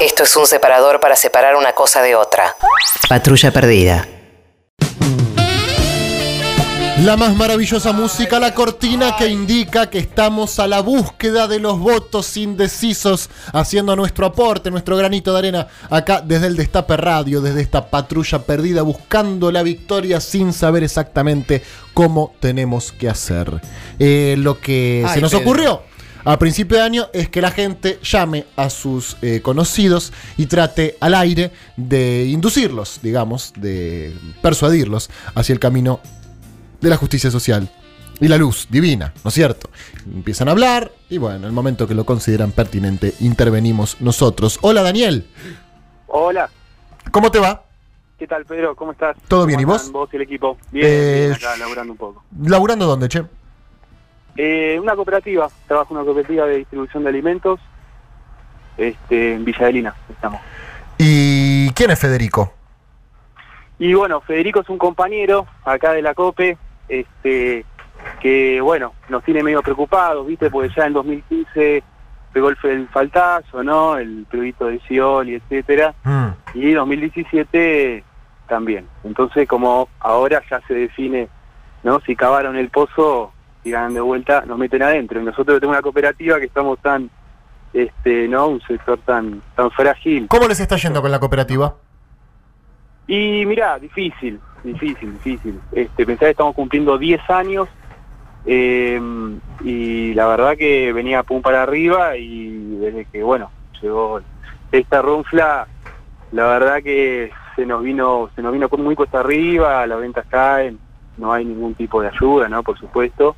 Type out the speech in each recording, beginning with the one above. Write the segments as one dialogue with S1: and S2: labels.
S1: Esto es un separador para separar una cosa de otra. Patrulla perdida.
S2: La más maravillosa música, la cortina que indica que estamos a la búsqueda de los votos indecisos, haciendo nuestro aporte, nuestro granito de arena, acá desde el Destape Radio, desde esta patrulla perdida, buscando la victoria sin saber exactamente cómo tenemos que hacer. Eh, lo que
S3: Ay,
S2: se nos
S3: Pedro.
S2: ocurrió a principio de año es que la gente llame a sus eh, conocidos y trate al aire de inducirlos, digamos, de persuadirlos hacia el camino de la justicia social y la luz divina, ¿no es cierto? Empiezan a hablar y bueno, en el momento que lo consideran pertinente, intervenimos nosotros. Hola Daniel,
S4: Hola,
S2: ¿cómo te va?
S4: ¿qué tal Pedro? ¿Cómo estás?
S2: ¿Todo bien,
S4: ¿Cómo
S2: y vos?
S4: Vos y el equipo. Bien,
S2: Eh,
S4: bien, acá laburando un poco.
S2: ¿Laburando dónde, che?
S4: Eh, una cooperativa, trabajo en una cooperativa de distribución de alimentos este, en Villa estamos.
S2: ¿Y quién es Federico?
S4: Y bueno, Federico es un compañero acá de la COPE, este, que bueno, nos tiene medio preocupados, ¿viste? Porque ya en 2015 pegó el, el faltazo, ¿no? El proyecto de Scioli, etcétera.
S2: Mm,
S4: y 2017 también. Entonces, como ahora ya se define, ¿no? Si cavaron el pozo y ganan de vuelta, nos meten adentro. Y nosotros tenemos una cooperativa que estamos tan, este, ¿no? Un sector tan, tan frágil.
S2: ¿Cómo les está yendo con la cooperativa?
S4: Y mirá, difícil, difícil, difícil. Este, pensá que estamos cumpliendo 10 años eh, y la verdad que venía pum para arriba y desde que, bueno, llegó esta ronfla, la verdad que se nos vino se nos vino muy cuesta arriba, las ventas caen, no hay ningún tipo de ayuda, ¿no? Por supuesto.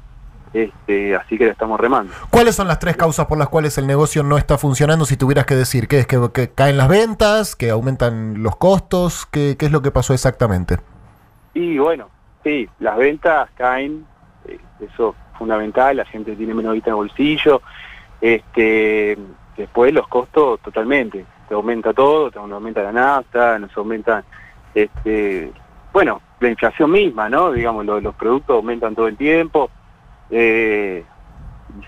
S4: Este, así que estamos remando.
S2: ¿Cuáles son las tres causas por las cuales el negocio no está funcionando? Si tuvieras que decir, ¿qué es? ¿Que, que caen las ventas? ¿Que aumentan los costos? ¿Qué, qué es lo que pasó exactamente?
S4: Y bueno, sí, las ventas caen, eh, eso es fundamental, la gente tiene menos guita en el bolsillo, este, después los costos totalmente, te aumenta todo, te aumenta la nafta, nos aumentan, este, bueno, la inflación misma, ¿no? Digamos, lo- los productos aumentan todo el tiempo, eh,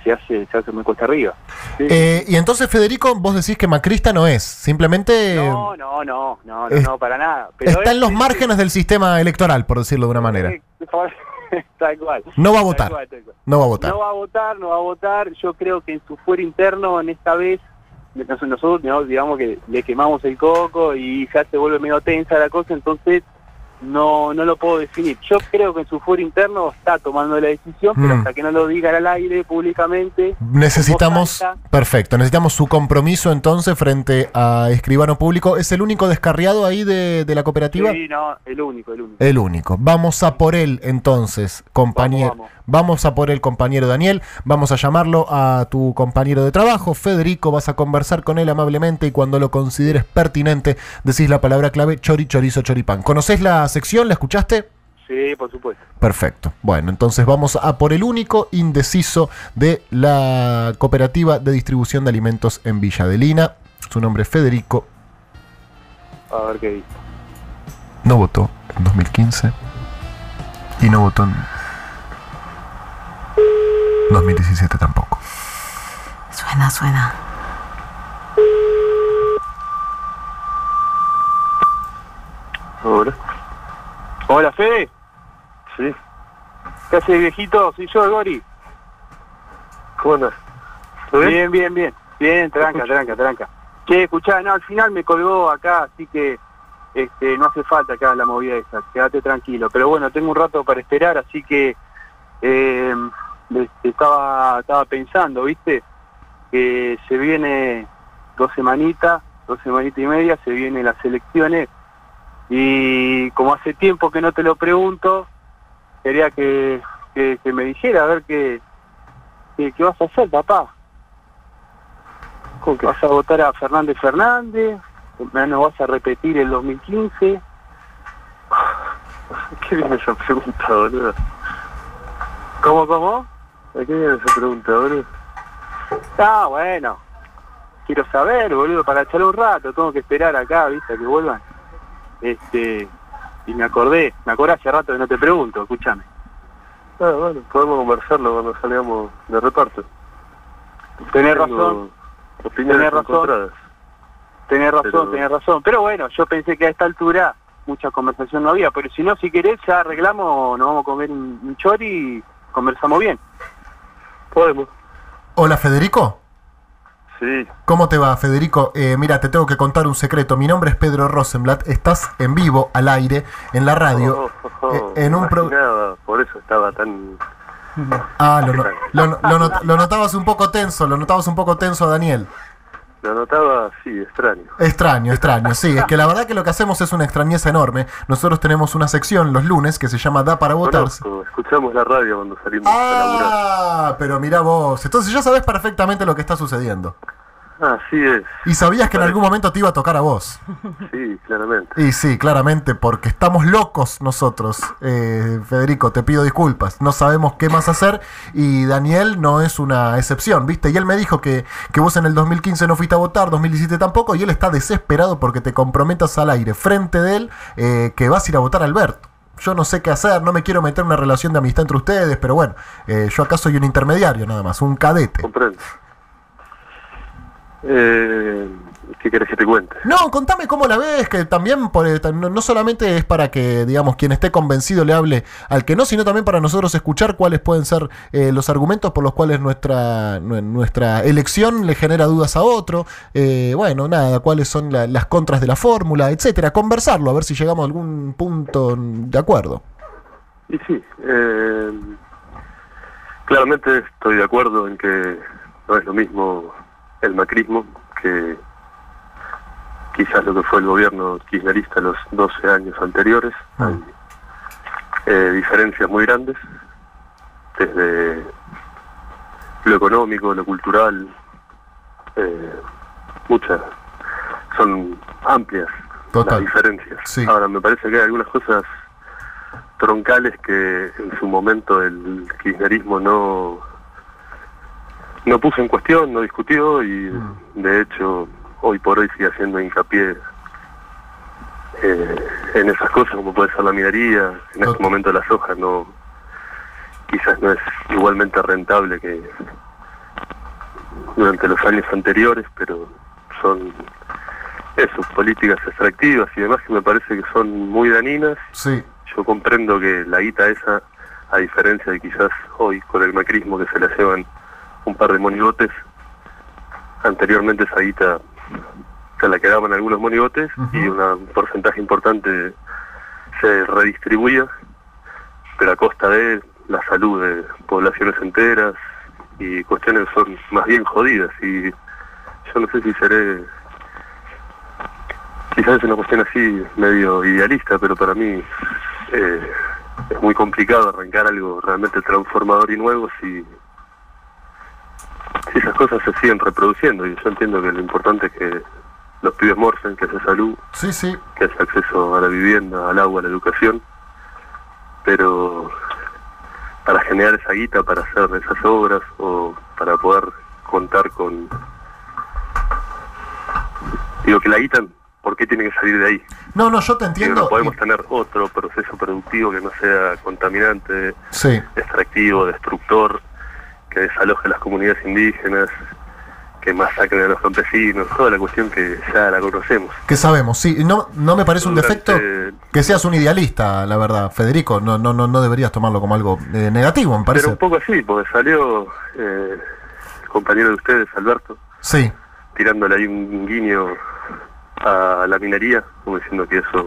S4: se hace, se hace muy cuesta arriba. Sí.
S2: Eh, y entonces, Federico, vos decís que macrista no es, simplemente
S4: no, no, no, no,
S2: es-
S4: no, para nada. Pero
S2: está
S4: es-
S2: en los
S4: es-
S2: márgenes del sistema electoral, por decirlo de una manera.
S4: Tal cual.
S2: No va a
S4: Tal
S2: votar,
S4: cual, tal cual.
S2: no va a votar.
S4: No va a votar, no va a votar. Yo creo que en su fuero interno, en esta vez, nos- nosotros ¿no? digamos que le quemamos el coco y ya se vuelve medio tensa la cosa, entonces no no lo puedo definir. Yo creo que en su fuero interno está tomando la decisión, pero
S2: Mm.
S4: hasta que no lo diga al aire públicamente,
S2: Necesitamos, perfecto, necesitamos su compromiso entonces frente a escribano público. ¿Es el único descarriado ahí de, de la cooperativa?
S4: sí, no, el único, el único.
S2: El único. Vamos a por él entonces, compañero.
S4: Vamos, vamos.
S2: Vamos a por el compañero Daniel. Vamos a llamarlo a tu compañero de trabajo, Federico. Vas a conversar con él amablemente y cuando lo consideres pertinente, decís la palabra clave chori, chorizo, choripán. ¿Conoces la sección? ¿La escuchaste?
S4: Sí, por supuesto.
S2: Perfecto. Bueno, entonces vamos a por el único indeciso de la cooperativa de distribución de alimentos en Villa Adelina. Su nombre es Federico.
S4: A ver qué dice.
S2: No votó en 2015 y no votó en 2017 tampoco.
S1: Suena, suena.
S4: Hola. Hola, Fede. Sí. ¿Qué hace, viejito? Soy yo, el Gori.
S5: ¿Cómo andas?
S4: bien? Bien, bien, bien. tranca, tranca, tranca. Che, escuchá, no, al final me colgó acá, así que este, no hace falta que hagas la movida esa, quédate tranquilo. Pero bueno, tengo un rato para esperar, así que eh, estaba, estaba pensando, ¿viste? Que se viene dos semanitas, dos semanitas y media, se vienen las elecciones y como hace tiempo que no te lo pregunto, quería que, que, que me dijera a ver qué, qué, qué vas a hacer, papá. ¿Cómo que vas a votar a Fernández Fernández? ¿No vas a repetir el 2015?
S5: ¿Qué viene esa pregunta, boludo?
S4: ¿Cómo, cómo?
S5: ¿A qué viene esa pregunta, boludo?
S4: Ah, bueno. Quiero saber, boludo, para echar un rato. Tengo que esperar acá, viste, a que vuelvan. Este, y me acordé, me acordé hace rato que no te pregunto, escúchame.
S5: Ah, bueno, podemos conversarlo cuando salgamos de reparto.
S4: Tenés
S5: Tengo
S4: razón.
S5: Opiniones
S4: Tenés razón. tenés razón,
S5: Pero-
S4: tenés razón. Pero bueno, yo pensé que a esta altura mucha conversación no había, pero si no, si querés, ya arreglamos, nos vamos a comer un, un chori y conversamos bien.
S5: Podemos.
S2: Hola Federico.
S5: Sí.
S2: ¿Cómo te va, Federico? Eh, mira, te tengo que contar un secreto. Mi nombre es Pedro Rosenblatt. Estás en vivo, al aire, en la radio.
S5: Oh, oh, oh,
S2: eh, en un pro-
S5: Por eso estaba tan...
S2: Ah, lo, no- lo, lo notabas un poco tenso, lo notabas un poco tenso, Daniel.
S5: Lo notaba, sí, extraño.
S2: Extraño, extraño, sí. Es que la verdad que lo que hacemos es una extrañeza enorme. Nosotros tenemos una sección los lunes que se llama Da para votarse.
S5: Conozco, escuchamos la radio cuando salimos a laburar.
S2: Ah, pero mira vos. Entonces ya sabes perfectamente lo que está sucediendo.
S5: Así es,
S2: Y sabías que en algún momento te iba a tocar a vos.
S5: sí, claramente.
S2: Y sí, claramente, porque estamos locos nosotros. Eh, Federico, te pido disculpas. No sabemos qué más hacer y Daniel no es una excepción, ¿viste? Y él me dijo que, que vos en el 2015 no fuiste a votar, 2017 tampoco, y él está desesperado porque te comprometas al aire frente de él eh, que vas a ir a votar a Alberto. Yo no sé qué hacer, no me quiero meter en una relación de amistad entre ustedes, pero bueno, eh, yo acá soy un intermediario nada más, un cadete.
S5: Comprendo. Eh, ¿Qué querés que te cuente?
S2: No, contame cómo la ves, que también por, eh, no, solamente es para que, digamos, quien esté convencido le hable al que no, sino también para nosotros escuchar cuáles pueden ser eh, los argumentos por los cuales nuestra, nu- nuestra elección le genera dudas a otro. Eh, bueno, nada, cuáles son la- las contras de la fórmula, etcétera. Conversarlo, a ver si llegamos a algún punto de acuerdo.
S5: Y sí, eh, claramente estoy de acuerdo en que no es lo mismo el macrismo que quizás lo que fue el gobierno kirchnerista los 12 años anteriores.
S2: Mm.
S5: Hay eh, diferencias muy grandes, desde lo económico, lo cultural, eh, muchas, son amplias
S2: Total.
S5: las diferencias.
S2: Sí.
S5: Ahora, me parece que hay algunas cosas troncales que en su momento el kirchnerismo no no puso en cuestión, no discutió y
S2: Mm.
S5: de hecho hoy por hoy sigue haciendo hincapié eh, en esas cosas como puede ser la minería, en este momento la soja no quizás no es igualmente rentable que durante los años anteriores, pero son eso, políticas extractivas y demás que me parece que son muy dañinas.
S2: Sí,
S5: yo comprendo que la guita esa, a diferencia de quizás hoy con el macrismo que se la llevan un par de monigotes, anteriormente esa guita se la quedaban algunos monigotes y una- un porcentaje importante se redistribuía, pero a costa de la salud de poblaciones enteras y cuestiones que son más bien jodidas. Y yo no sé si seré quizás es una cuestión así medio idealista, pero para mí eh, es muy complicado arrancar algo realmente transformador y nuevo si, si esas cosas se siguen reproduciendo. Y yo entiendo que lo importante es que los pibes morfen, que haya salud,
S2: sí, sí.
S5: que haya acceso a la vivienda, al agua, a la educación, pero para generar esa guita, para hacer esas obras o para poder contar con... Digo que la guita, ¿por qué tiene que salir de ahí?
S2: No, no, yo te
S5: Digo,
S2: entiendo.
S5: no podemos
S2: y-
S5: tener otro proceso productivo que no sea contaminante,
S2: Sí.
S5: extractivo, destructor, que desaloje las comunidades indígenas, que masacren a los campesinos, toda la cuestión que ya la conocemos.
S2: Que sabemos, sí. No, no me parece un defecto que seas un idealista, la verdad, Federico. No, no, no, no deberías tomarlo como algo eh, negativo, me
S5: Pero
S2: parece.
S5: un poco así, porque salió eh, el compañero de ustedes, Alberto,
S2: Sí,
S5: tirándole ahí un guiño a la minería, como diciendo que eso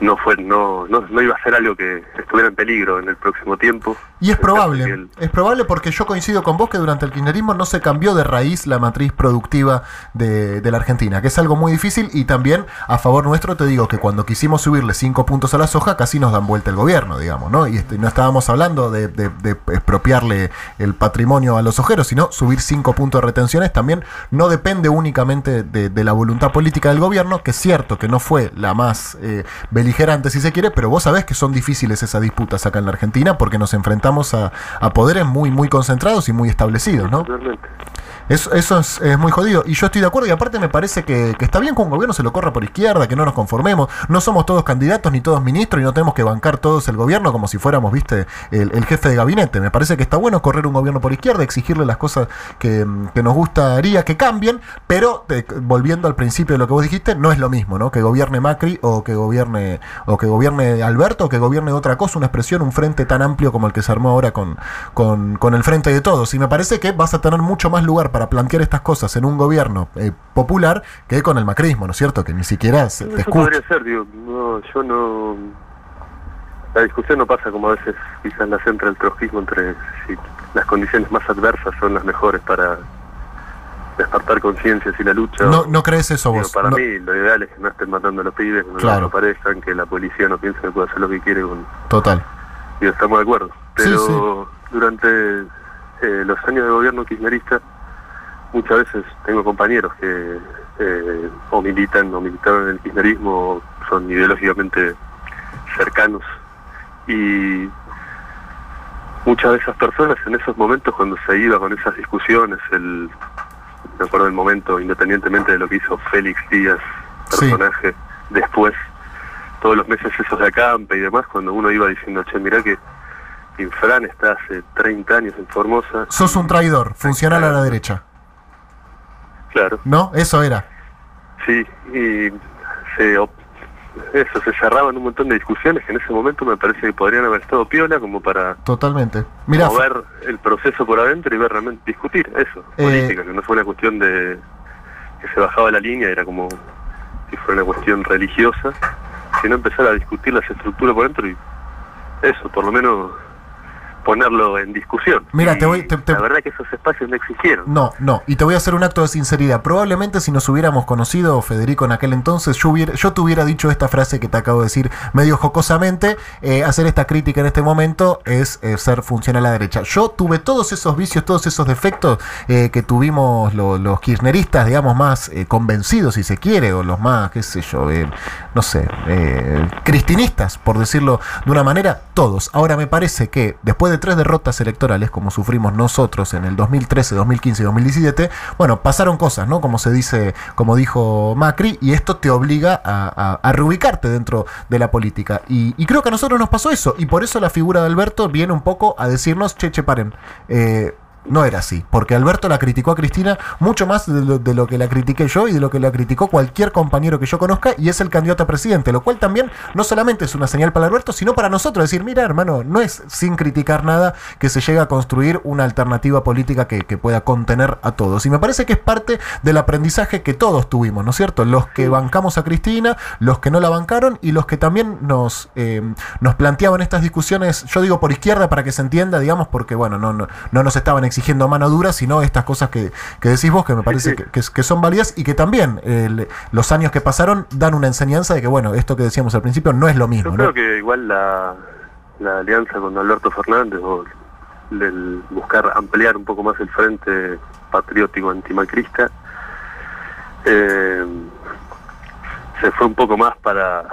S5: no fue no, no, no iba a ser algo que estuviera en peligro en el próximo tiempo.
S2: Y es probable. Es probable porque yo coincido con vos que durante el kirchnerismo no se cambió de raíz la matriz productiva de, de la Argentina, que es algo muy difícil. Y también, a favor nuestro, te digo que cuando quisimos subirle cinco puntos a la soja, casi nos dan vuelta el gobierno, digamos, ¿no? Y este, no estábamos hablando de, de- de expropiarle el patrimonio a los ojeros, sino subir cinco puntos de retenciones también no depende únicamente de, de la voluntad política del gobierno, que es cierto que no fue la más eh, beligerante, si se quiere, pero vos sabés que son difíciles esas disputas acá en la Argentina porque nos enfrentamos a, a poderes muy, muy concentrados y muy establecidos, ¿no? Eso, eso es, es muy jodido. Y yo estoy de acuerdo. Y aparte me parece que, está bien que un gobierno se lo corra por izquierda, que no nos conformemos. No somos todos candidatos ni todos ministros y no tenemos que bancar todos el gobierno como si fuéramos, viste, el, jefe de gabinete. Me parece que está bueno correr un gobierno por izquierda, exigirle las cosas que, que nos gustaría que cambien, pero eh, volviendo al principio de lo que vos dijiste, no es lo mismo, ¿no? Que gobierne Macri o que gobierne, o que gobierne Alberto o que gobierne otra cosa, una expresión, un frente tan amplio como el que se armó ahora con, con, con el frente de todos. Y me parece que vas a tener mucho más lugar para plantear estas cosas en un gobierno eh, popular que con el macrismo, ¿no es cierto? Que ni siquiera se te
S5: Eso podría ser, digo, no, yo no... La discusión no pasa como a veces quizás la centra el trotskismo entre si las condiciones más adversas son las mejores para despertar conciencias y la lucha.
S2: No, no crees eso vos.
S5: para
S2: No-
S5: mí lo ideal es que no estén matando a los pibes, que no
S2: Claro.
S5: aparezcan, que la policía no piense que puede hacer lo que quiere con...
S2: Total.
S5: Y estamos de acuerdo.
S2: Sí,
S5: Pero durante eh, los años de gobierno kirchnerista, muchas veces tengo compañeros que eh, o militan o militaron en el kirchnerismo o son ideológicamente cercanos. Y muchas de esas personas en esos momentos cuando se iba con esas discusiones, el, me acuerdo del momento, independientemente de lo que hizo Félix Díaz,
S2: Sí.
S5: personaje, después, todos los meses esos de acampe y demás, cuando uno iba diciendo, che, mirá que Infran está hace 30 años en Formosa.
S2: Sos un traidor, funcional a la derecha.
S5: Claro,
S2: ¿No? Eso era.
S5: sí, y se, eso, se cerraban un montón de discusiones que en ese momento me parece que podrían haber estado piola como para
S2: Totalmente. Mira,
S5: mover el proceso por adentro y ver realmente discutir eso,
S2: Eh,
S5: política, que no fue una cuestión de que se bajaba la línea, era como si fuera una cuestión religiosa, sino empezar a discutir las estructuras por dentro y eso, por lo menos ponerlo en discusión.
S2: Mira, te voy- te- te-
S5: La verdad que esos espacios no existieron.
S2: No, no, y te voy a hacer un acto de sinceridad. Probablemente si nos hubiéramos conocido, Federico, en aquel entonces, yo, hubiera, yo te hubiera dicho esta frase que te acabo de decir medio jocosamente. eh, hacer esta crítica en este momento es eh, ser funcional a la derecha. Yo tuve todos esos vicios, todos esos defectos eh, que tuvimos lo- los kirchneristas, digamos, más convencidos, si se quiere, o los más, qué sé yo, no sé, eh, cristinistas, por decirlo de una manera, todos. Ahora me parece que después de tres derrotas electorales, como sufrimos nosotros en el 2013, 2015 y 2017, bueno, pasaron cosas, ¿no? Como se dice, como dijo Macri, y esto te obliga a, a- a reubicarte dentro de la política. Y, y creo que a nosotros nos pasó eso, y por eso la figura de Alberto viene un poco a decirnos, che, che, paren. eh, no era así, porque Alberto la criticó a Cristina mucho más de lo, de lo que la critiqué yo y de lo que la criticó cualquier compañero que yo conozca y es el candidato a presidente, lo cual también no solamente es una señal para Alberto, sino para nosotros, decir, mira hermano, no es sin criticar nada que se llegue a construir una alternativa política que, que pueda contener a todos. Y me parece que es parte del aprendizaje que todos tuvimos, ¿no es cierto? Los que bancamos a Cristina, los que no la bancaron y los que también nos, eh, nos planteaban estas discusiones, yo digo por izquierda para que se entienda, digamos, porque bueno, no, no, no nos estaban exigiendo mano dura, sino estas cosas que, que decís vos, que me parece
S5: sí.
S2: Que, que- que son válidas y que también eh, los años que pasaron dan una enseñanza de que, bueno, esto que decíamos al principio no es lo
S5: Yo
S2: mismo, ¿no?
S5: creo que igual la, la alianza con Alberto Fernández o el buscar ampliar un poco más el frente patriótico antimacrista eh, se fue un poco más para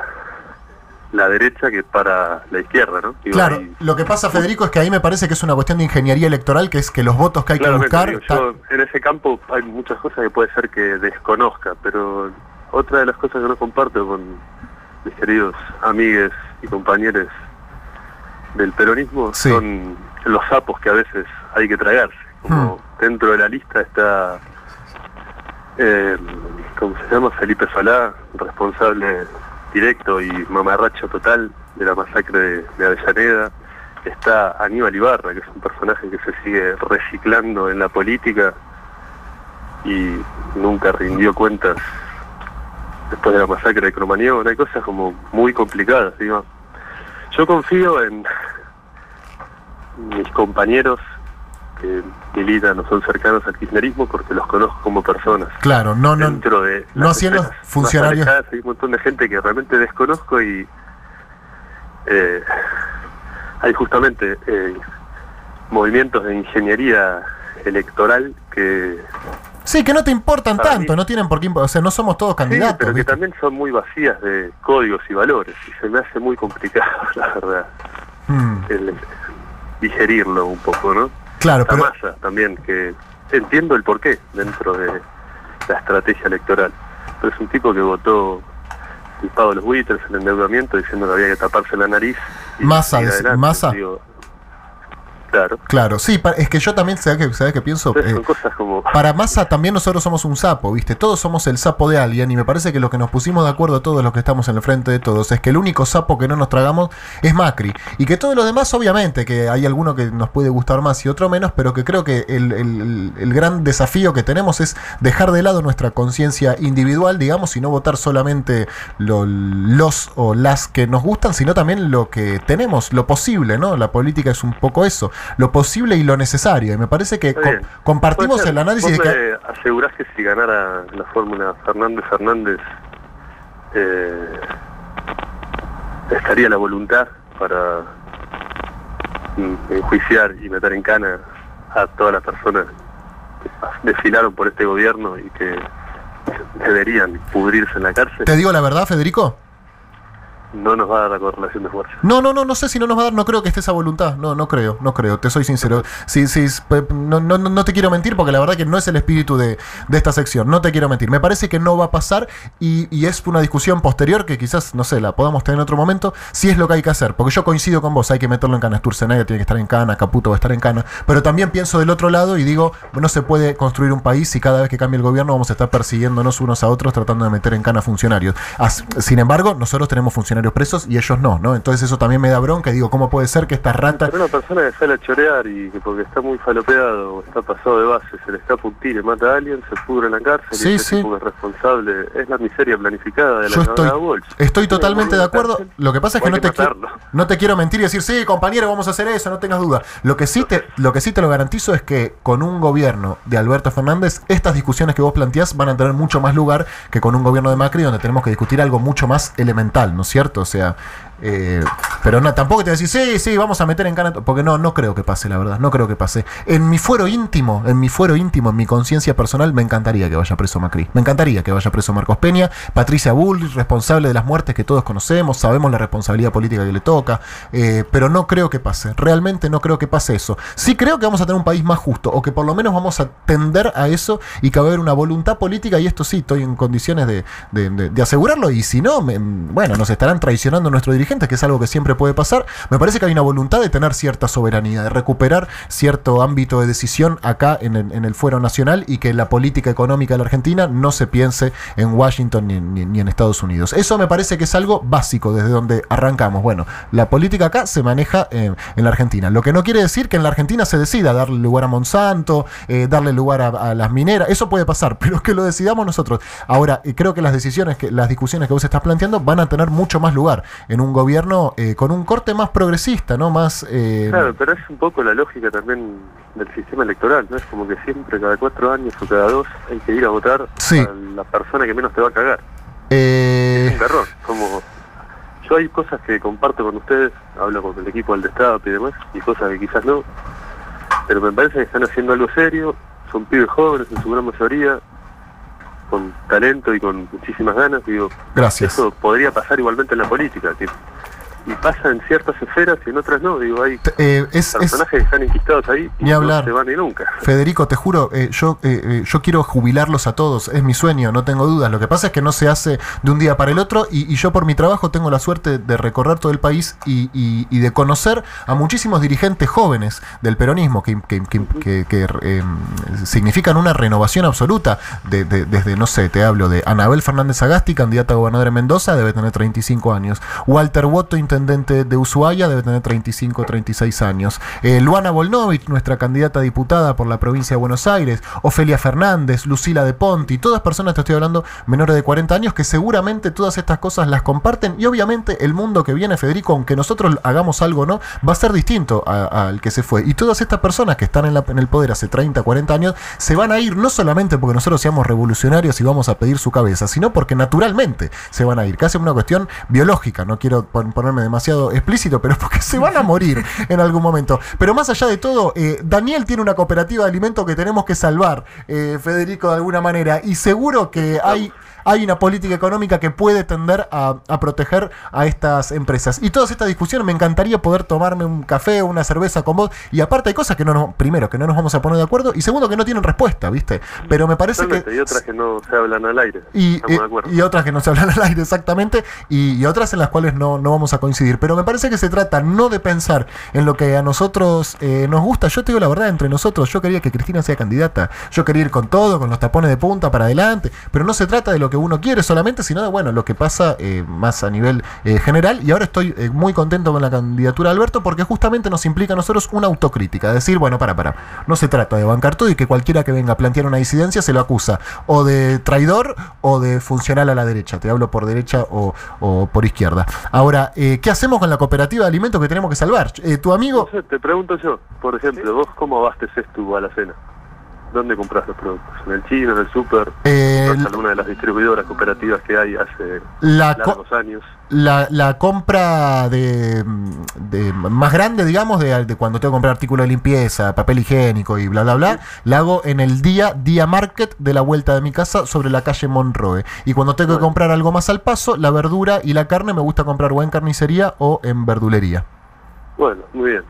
S5: la derecha que para la izquierda, ¿no? Digo,
S2: Claro,
S5: ahí-
S2: lo que pasa, Federico, es que ahí me parece que es una cuestión de ingeniería electoral, que es que los votos que hay que buscar...
S5: digo,
S2: ta-
S5: yo en ese campo hay muchas cosas que puede ser que desconozca, pero otra de las cosas que no comparto con mis queridos amigues y compañeros del peronismo
S2: Sí.
S5: son los sapos que a veces hay que tragarse. Como
S2: Hmm.
S5: dentro de la lista está, eh, ¿cómo se llama? Felipe Solá, responsable directo y mamarracho total de la masacre de, Avellaneda. Está Aníbal Ibarra, que es un personaje que se sigue reciclando en la política y nunca rindió cuentas después de la masacre de Cromañón. Hay cosas como muy complicadas, digo. Yo confío en mis compañeros que militan o son cercanos al kirchnerismo porque los conozco como personas.
S2: Claro, no, no...
S5: Dentro de
S2: no haciendo funcionarios-
S5: alejadas hay un montón de gente que realmente desconozco y eh, hay justamente eh, movimientos de ingeniería electoral que
S2: Sí, que no te importan tanto,
S5: mí-
S2: no tienen por qué... O sea, no somos todos
S5: Sí,
S2: candidatos.
S5: pero que también son muy vacías de códigos y valores y se me hace muy complicado, la verdad,
S2: Mm,
S5: el digerirlo un poco, ¿no?
S2: Claro,
S5: La
S2: pero...
S5: masa también, que entiendo el porqué dentro de la estrategia electoral. Pero es un tipo que votó el pago de los buitres, el endeudamiento, diciendo que había que taparse la nariz. y
S2: dec-
S5: adelante.
S2: Massa.
S5: Digo, claro.
S2: Claro, sí, es que yo también, ¿sabes qué, sabés qué pienso?
S5: Entonces
S2: Eh,
S5: cosas como...
S2: Para Massa también nosotros somos un sapo, ¿viste? Todos somos el sapo de alguien y me parece que lo que nos pusimos de acuerdo todos los que estamos en el frente de todos es que el único sapo que no nos tragamos es Macri y que todos los demás obviamente que hay alguno que nos puede gustar más y otro menos, pero que creo que el, el- el gran desafío que tenemos es dejar de lado nuestra conciencia individual, digamos, y no votar solamente lo- los o las que nos gustan, sino también lo que tenemos, lo posible, ¿no? La política es un poco eso, lo posible y lo necesario y me parece que co- compartimos el análisis de
S5: ¿Vos
S2: que...
S5: asegurás que si ganara la fórmula Fernández Fernández eh, estaría la voluntad para enjuiciar y meter en cana a todas las personas que desfilaron por este gobierno y que deberían pudrirse en la cárcel?
S2: ¿Te digo la verdad, Federico?
S5: No nos va a dar la correlación de fuerza.
S2: No, no, no, no sé si no nos va a dar, no creo que esté esa voluntad. No, no creo, no creo, te soy sincero. Sí, sí, no, no, no te quiero mentir porque la verdad que no es el espíritu de, de esta sección, no te quiero mentir. Me parece que no va a pasar y, y es una discusión posterior que quizás, no sé, la podamos tener en otro momento, si es lo que hay que hacer. Porque yo coincido con vos, hay que meterlo en cana. Sturzenegger tiene que estar en cana, Caputo va a estar en cana. Pero también pienso del otro lado y digo, no se puede construir un país si cada vez que cambie el gobierno vamos a estar persiguiéndonos unos a otros tratando de meter en cana funcionarios. Sin embargo, nosotros tenemos funcionarios presos y ellos no, ¿no? Entonces eso también me da bronca y digo, ¿cómo puede ser que esta rata...
S5: Pero una persona que sale a chorear y que porque está muy falopeado o está pasado de base, se le escapa un tiro y mata a alguien, se pudre en la cárcel
S2: Sí,
S5: y
S2: sí.
S5: es responsable. Es la miseria planificada de la
S2: Yo estoy,
S5: Walsh.
S2: estoy totalmente de acuerdo. Lo que pasa es que no te, quiero, no te quiero mentir y decir, sí, compañero, vamos a hacer eso, no tengas duda. Lo que sí te, lo que sí te lo garantizo es que con un gobierno de Alberto Fernández, estas discusiones que vos planteás van a tener mucho más lugar que con un gobierno de Macri, donde tenemos que discutir algo mucho más elemental, ¿no es cierto? O sea, eh, pero no, tampoco te decir, sí, sí, vamos a meter en cana, porque no, no creo que pase, la verdad, no creo que pase. En mi fuero íntimo, en mi fuero íntimo, en mi conciencia personal, me encantaría que vaya preso Macri. Me encantaría que vaya preso Marcos Peña, Patricia Bull, responsable de las muertes que todos conocemos, sabemos la responsabilidad política que le toca, eh, pero no creo que pase, realmente no creo que pase eso. Sí creo que vamos a tener un país más justo, o que por lo menos vamos a tender a eso y que va a haber una voluntad política, y esto sí, estoy en condiciones de, de- asegurarlo, y si no, bueno, nos estarán traicionando nuestros que es algo que siempre puede pasar. Me parece que hay una voluntad de tener cierta soberanía, de recuperar cierto ámbito de decisión acá en el, en el fuero nacional y que la política económica de la Argentina no se piense en Washington ni, ni- en Estados Unidos. Eso me parece que es algo básico desde donde arrancamos. Bueno, la política acá se maneja eh, en la Argentina, lo que no quiere decir que en la Argentina se decida darle lugar a Monsanto, eh, darle lugar a, a las mineras, eso puede pasar, pero que lo decidamos nosotros. Ahora, eh, creo que las decisiones, que las discusiones que vos estás planteando van a tener mucho más lugar en un gobierno eh, con un corte más progresista, ¿no? Más... eh,
S5: Claro, pero es un poco la lógica también del sistema electoral, ¿no? Es como que siempre, cada cuatro años o cada dos, hay que ir a votar
S2: Sí.
S5: a la persona que menos te va a cagar.
S2: eh,
S5: Es un error. Como yo hay cosas que comparto con ustedes, hablo con el equipo del Destape y demás, y cosas que quizás no, pero me parece que están haciendo algo serio, son pibes jóvenes en su gran mayoría, con talento y con muchísimas ganas, digo,
S2: gracias.
S5: eso podría pasar igualmente en la política, que- y pasa en ciertas esferas y en otras no, digo, hay
S2: Eh, es- es,
S5: personajes que están enquistados ahí y
S2: Ni
S5: no
S2: hablar.
S5: se van ni nunca.
S2: Federico, te juro, eh, yo, eh, eh, yo quiero jubilarlos a todos, es mi sueño, no tengo dudas. Lo que pasa es que no se hace de un día para el otro y, y yo por mi trabajo tengo la suerte de recorrer todo el país y, y- y de conocer a muchísimos dirigentes jóvenes del peronismo que, que- que- eh, significan una renovación absoluta. de- de- desde, no sé, te hablo de Anabel Fernández Agasti, candidata a gobernadora en Mendoza, debe tener 35 años. Walter Woto, intendente de Ushuaia, debe tener 35 o 36 años. Eh, Luana Volnovich, nuestra candidata a diputada por la provincia de Buenos Aires. Ofelia Fernández, Lucila de Ponti, todas personas, te estoy hablando, menores de 40 años, que seguramente todas estas cosas las comparten. Y obviamente el mundo que viene, Federico, aunque nosotros hagamos algo o no, va a ser distinto al que se fue. Y todas estas personas que están en, el poder hace 30, 40 años, se van a ir no solamente porque nosotros seamos revolucionarios y vamos a pedir su cabeza, sino porque naturalmente se van a ir. Casi una cuestión biológica, no quiero pon- demasiado explícito, pero es porque se van a morir en algún momento. Pero más allá de todo, eh, Daniel tiene una cooperativa de alimentos que tenemos que salvar, eh, Federico, de alguna manera, y seguro que hay... hay una política económica que puede tender a, a proteger a estas empresas. Y todas estas discusiones me encantaría poder tomarme un café o una cerveza con vos. Y aparte hay cosas que no nos, primero, que no nos vamos a poner de acuerdo y segundo, que no tienen respuesta, ¿viste? Pero me parece
S5: Totalmente,
S2: que...
S5: Y otras que no se hablan al aire.
S2: Y, eh, y otras que no se hablan al aire exactamente, y, y otras en las cuales no, no vamos a coincidir. Pero me parece que se trata no de pensar en lo que a nosotros eh, nos gusta. Yo te digo la verdad, entre nosotros, yo quería que Cristina sea candidata. Yo quería ir con todo, con los tapones de punta para adelante. Pero no se trata de lo que uno quiere solamente, sino de bueno, lo que pasa eh, más a nivel eh, general. Y ahora estoy eh, muy contento con la candidatura de Alberto porque justamente nos implica a nosotros una autocrítica. Decir, bueno, para, para. No se trata de bancar todo y que cualquiera que venga a plantear una disidencia se lo acusa o de traidor o de funcional a la derecha. Te hablo por derecha o, o por izquierda. Ahora, eh, ¿qué hacemos con la cooperativa de alimentos que tenemos que salvar? Eh, tu amigo...
S5: No sé, te pregunto yo, por ejemplo, vos cómo abasteces tu alacena. ¿Dónde compras los productos? ¿En el chino, en el súper?
S2: Eh,
S5: ¿Compras alguna de las distribuidoras cooperativas que hay hace
S2: la,
S5: largos años?
S2: la, la compra de, de más grande, digamos, de, de cuando tengo que comprar artículos de limpieza, papel higiénico y bla, bla, bla, la hago en el día, día market de la vuelta de mi casa sobre la calle Monroe. Y cuando tengo que
S5: Bueno.
S2: comprar algo más al paso, la verdura y la carne me gusta comprar o en carnicería o en verdulería.
S5: Bueno, muy bien.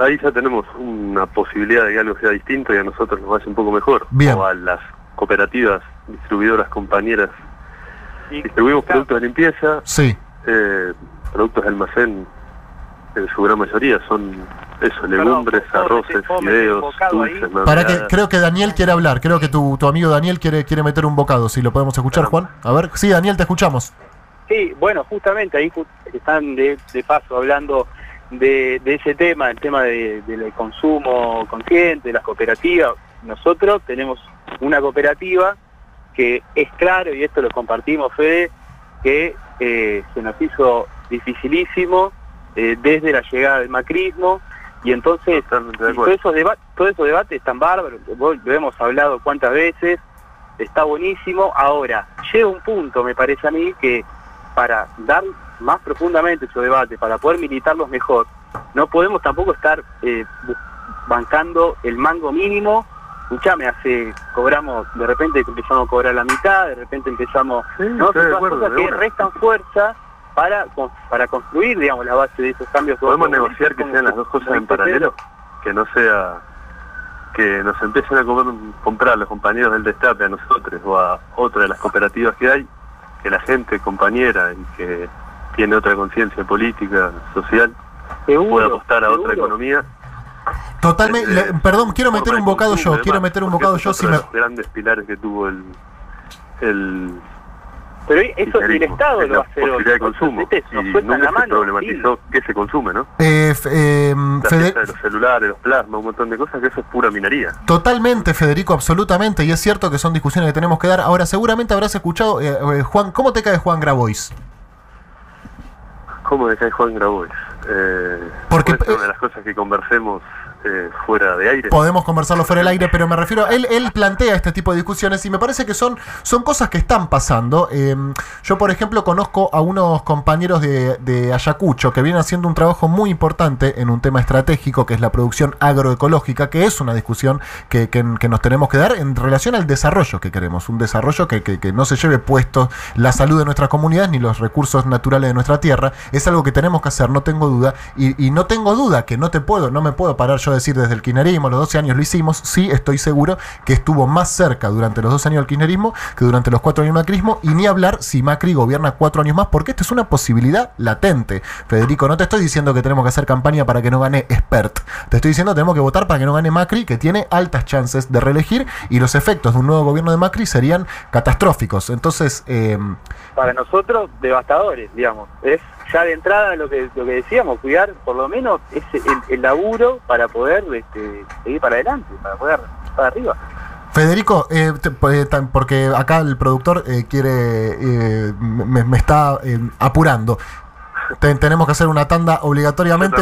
S5: Ahí ya tenemos una posibilidad de que algo sea distinto y a nosotros nos vaya un poco mejor.
S2: Bien.
S5: O a las cooperativas, distribuidoras, compañeras.
S4: Y-
S5: Distribuimos productos de limpieza,
S2: Sí.
S5: eh, productos de almacén, en su gran mayoría son eso, legumbres,
S4: ¿puedo
S5: arroces, fideos, dulces,
S2: Para que, creo que Daniel quiere hablar, creo que tu, tu amigo Daniel quiere, quiere meter un bocado, si lo podemos escuchar, Juan. A ver, sí, Daniel, te escuchamos.
S4: Sí, bueno, justamente ahí están de, de paso hablando de, de ese tema, el tema de- del consumo consciente, de las cooperativas. Nosotros tenemos una cooperativa que es claro, y esto lo compartimos, Fede, que eh, se nos hizo dificilísimo eh, desde la llegada del macrismo, y entonces y todos esos, deba- todos esos debates están bárbaros, lo hemos hablado cuántas veces, está buenísimo. Ahora, llega un punto, me parece a mí, que para dar más profundamente esos debates, para poder militarlos mejor, no podemos tampoco estar eh, bancando el mango mínimo. Escuchame, hace, cobramos, de repente empezamos a cobrar la mitad, de repente empezamos,
S5: Sí,
S4: ¿no? Son
S5: acuerdo,
S4: cosas que
S5: una.
S4: restan fuerza para, para construir, digamos, la base de esos cambios.
S5: Podemos negociar que sean las dos cosas en paralelo, que no sea que nos empiecen a comer- comprar los compañeros del Destape a nosotros o a otra de las cooperativas que hay, que la gente compañera y que tiene otra conciencia política, social,
S4: Seguro,
S5: pueda apostar a otra economía.
S2: Totalmente,
S5: eh,
S2: le- perdón, quiero meter un bocado yo, quiero meter un bocado yo si me...
S5: de los grandes pilares que tuvo el, el
S4: Pero eso ni el Estado
S5: es
S4: lo
S5: la
S4: va a hacer hoy.
S5: de consumo.
S4: ¿Viste? Nos
S5: Y nunca
S4: la
S5: se
S4: mano,
S5: problematizó qué se consume, ¿no?
S2: Eh, f- eh,
S5: La
S2: Fede-
S5: fiesta de los celulares, los plasmas, un montón de cosas, que eso es pura minería.
S2: Totalmente, Federico, absolutamente. Y es cierto que son discusiones que tenemos que dar. Ahora, seguramente habrás escuchado, eh, eh, Juan, ¿cómo te cae Juan Grabois?
S5: ¿Cómo dejáis Juan Grabois? Eh,
S2: Porque-
S5: una de las cosas que conversemos eh, fuera de aire.
S2: Podemos conversarlo fuera del aire, pero me refiero, él, él plantea este tipo de discusiones y me parece que son, son cosas que están pasando. Eh, yo, por ejemplo, conozco a unos compañeros de, de Ayacucho que vienen haciendo un trabajo muy importante en un tema estratégico que es la producción agroecológica, que es una discusión que, que- que nos tenemos que dar en relación al desarrollo que queremos, un desarrollo que, que- que no se lleve puesto la salud de nuestras comunidades ni los recursos naturales de nuestra tierra. Es algo que tenemos que hacer, no tengo duda. Y, y no tengo duda que no te puedo, no me puedo parar yo decir desde el kirchnerismo, los 12 años lo hicimos, sí estoy seguro que estuvo más cerca durante los 12 años del kirchnerismo que durante los 4 años del macrismo, y ni hablar si Macri gobierna 4 años más, porque esto es una posibilidad latente. Federico, no te estoy diciendo que tenemos que hacer campaña para que no gane Expert, te estoy diciendo que tenemos que votar para que no gane Macri, que tiene altas chances de reelegir, y los efectos de un nuevo gobierno de Macri serían catastróficos. Entonces, eh,
S4: Para nosotros, devastadores, digamos. Es ya de entrada lo que lo que decíamos, cuidar por lo menos ese, el, el laburo para poder este, seguir para adelante, para poder para arriba.
S2: Federico, eh, te- pues, tan- porque acá el productor eh, quiere, eh, me, me está eh, apurando. Te- tenemos que hacer una tanda obligatoriamente.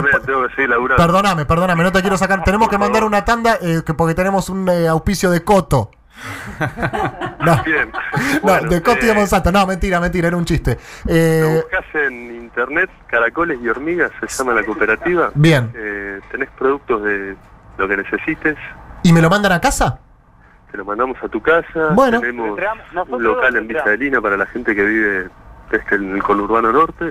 S2: Perdóname, perdóname, no te quiero sacar. Tenemos que mandar una tanda eh, que porque tenemos un eh, auspicio de Coto. No,
S5: Bien.
S2: no,
S5: Bueno,
S2: de y de
S5: eh,
S2: Monsanto. No, mentira, mentira, era un chiste.
S5: Lo
S2: Eh,
S5: buscas en internet, Caracoles y Hormigas, se llama la cooperativa.
S2: bien.
S5: Eh, tenés productos de lo que necesites.
S2: ¿Y me lo mandan a casa?
S5: te lo mandamos a tu casa.
S2: Bueno.
S5: Tenemos un local en. Villa de Lina para la gente que vive desde el conurbano norte.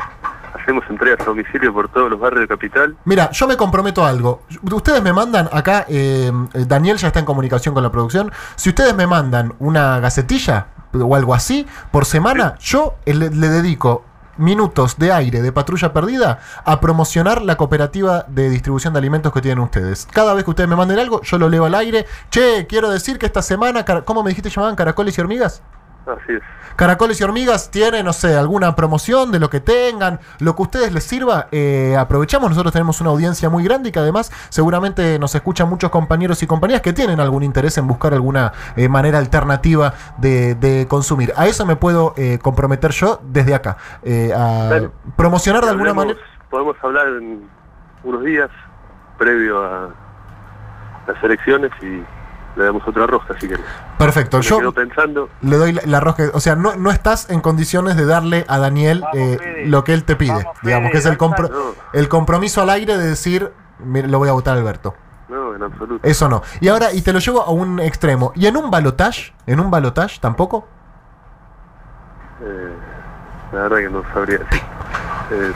S5: Hacemos entregas a domicilio por todos los barrios de Capital.
S2: Mira, yo me comprometo a algo. Ustedes me mandan acá, eh, Daniel ya está en comunicación con la producción. Si ustedes me mandan una gacetilla o algo así por semana, yo eh, le, le dedico minutos de aire de patrulla perdida a promocionar la cooperativa de distribución de alimentos que tienen ustedes. Cada vez que ustedes me manden algo, yo lo leo al aire. Che, quiero decir que esta semana, ¿cómo me dijiste llamaban? ¿Caracoles y hormigas?
S5: Así es.
S2: Caracoles y hormigas tiene, no sé, alguna promoción de lo que tengan, lo que a ustedes les sirva. eh, aprovechamos, nosotros tenemos una audiencia muy grande y que además seguramente nos escuchan muchos compañeros y compañeras que tienen algún interés en buscar alguna eh, manera alternativa de, de consumir. A eso me puedo eh, comprometer yo desde acá, eh, a
S5: Dale.
S2: promocionar de alguna manera.
S5: Podemos hablar en unos días previo a las elecciones y le damos otra rosca si querés.
S2: Perfecto,
S5: Me
S2: yo
S5: quedo pensando,
S2: le doy la, la rosca, o sea, no, no estás en condiciones de darle a Daniel
S4: Vamos,
S2: eh, lo que él te pide,
S4: Vamos,
S2: digamos,
S4: Fede,
S2: que es el, compro-.
S5: No.
S2: el compromiso al aire de decir, mire, lo voy a votar Alberto.
S5: no, en absoluto.
S2: Eso no. Y ahora, y te lo llevo a un extremo. ¿Y en un balotage? ¿En un balotage tampoco?
S5: Eh, la verdad que no sabría decir. Eh,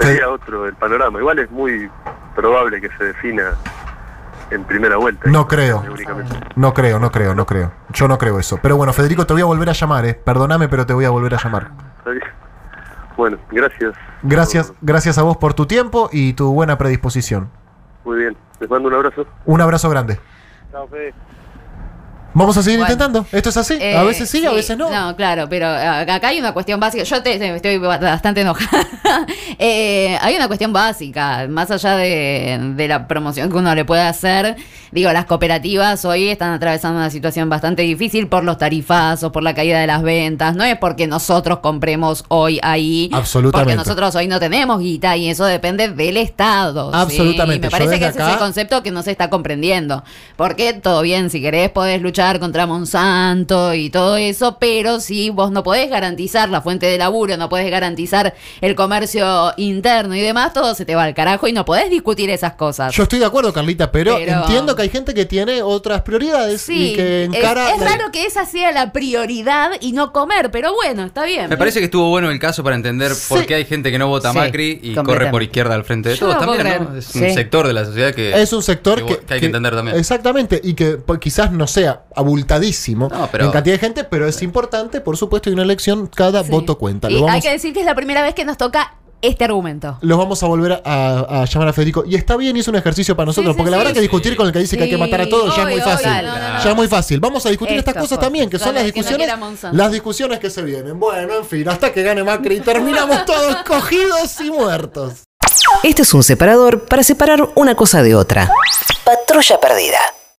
S5: sería otro el panorama. Igual es muy probable que se defina en primera vuelta.
S2: No creo. No creo, no creo, no creo. Yo no creo eso. Pero bueno, Federico, te voy a volver a llamar, eh. Perdóname, pero te voy a volver a llamar.
S5: Bueno, gracias.
S2: Gracias, gracias a vos por tu tiempo y tu buena predisposición.
S5: Muy bien. Les mando un abrazo.
S2: Un abrazo grande.
S4: Chao, Fede.
S2: Vamos a seguir
S3: Bueno.
S2: intentando. Esto es así. a
S3: Eh,
S2: veces sí, a veces no.
S3: No, claro, pero eh, acá hay una cuestión básica. Yo te, te- estoy bastante enojada. Eh, hay una cuestión básica, más allá de, de la promoción que uno le puede hacer. Digo, las cooperativas hoy están atravesando una situación bastante difícil por los tarifazos, por la caída de las ventas. No es porque nosotros compremos hoy ahí.
S2: Absolutamente.
S3: Porque nosotros hoy no tenemos guita y eso depende del Estado. ¿sí?
S2: Absolutamente.
S3: Y me parece que ese es el concepto que no se está comprendiendo. Porque todo bien, si querés podés luchar contra Monsanto y todo eso, pero si vos no podés garantizar la fuente de laburo, no podés garantizar el comercio interno y demás, todo se te va al carajo y no podés discutir esas cosas.
S2: Yo estoy de acuerdo, Carlita, pero,
S3: Pero-
S2: entiendo que hay gente que tiene otras prioridades
S3: Sí,
S2: y que
S3: es,
S2: encara.
S3: es
S2: la-
S3: raro que esa sea la prioridad y no comer, pero bueno, está bien.
S6: Me parece que estuvo bueno el caso para entender
S2: Sí.
S6: por qué hay gente que no vota
S3: Sí,
S6: Macri y corre por izquierda al frente de
S3: Yo
S6: todos también, ¿no? Es un sector de la sociedad que
S2: Es un sector que,
S6: que hay que entender también.
S2: Exactamente, y que pues, quizás no sea abultadísimo
S6: No, pero-
S2: en cantidad de gente, pero es importante, por supuesto, y una elección, cada
S3: Sí.
S2: voto cuenta.
S3: Y hay que decir que es la primera vez que nos toca este argumento.
S2: los vamos a volver a, a llamar a Federico. Y está bien, y es un ejercicio para nosotros,
S3: sí,
S2: porque la verdad
S3: sí.
S2: que discutir con el que dice que hay que matar a todos ya es muy fácil.
S3: obvio, no, no, no.
S2: Ya es muy fácil. Vamos a discutir estas
S3: Estas
S2: cosas también, que son las discusiones, las discusiones que se vienen. Bueno, en fin, hasta que gane Macri y terminamos todos cogidos y muertos.
S1: Este es un separador para separar una cosa de otra. Patrulla perdida.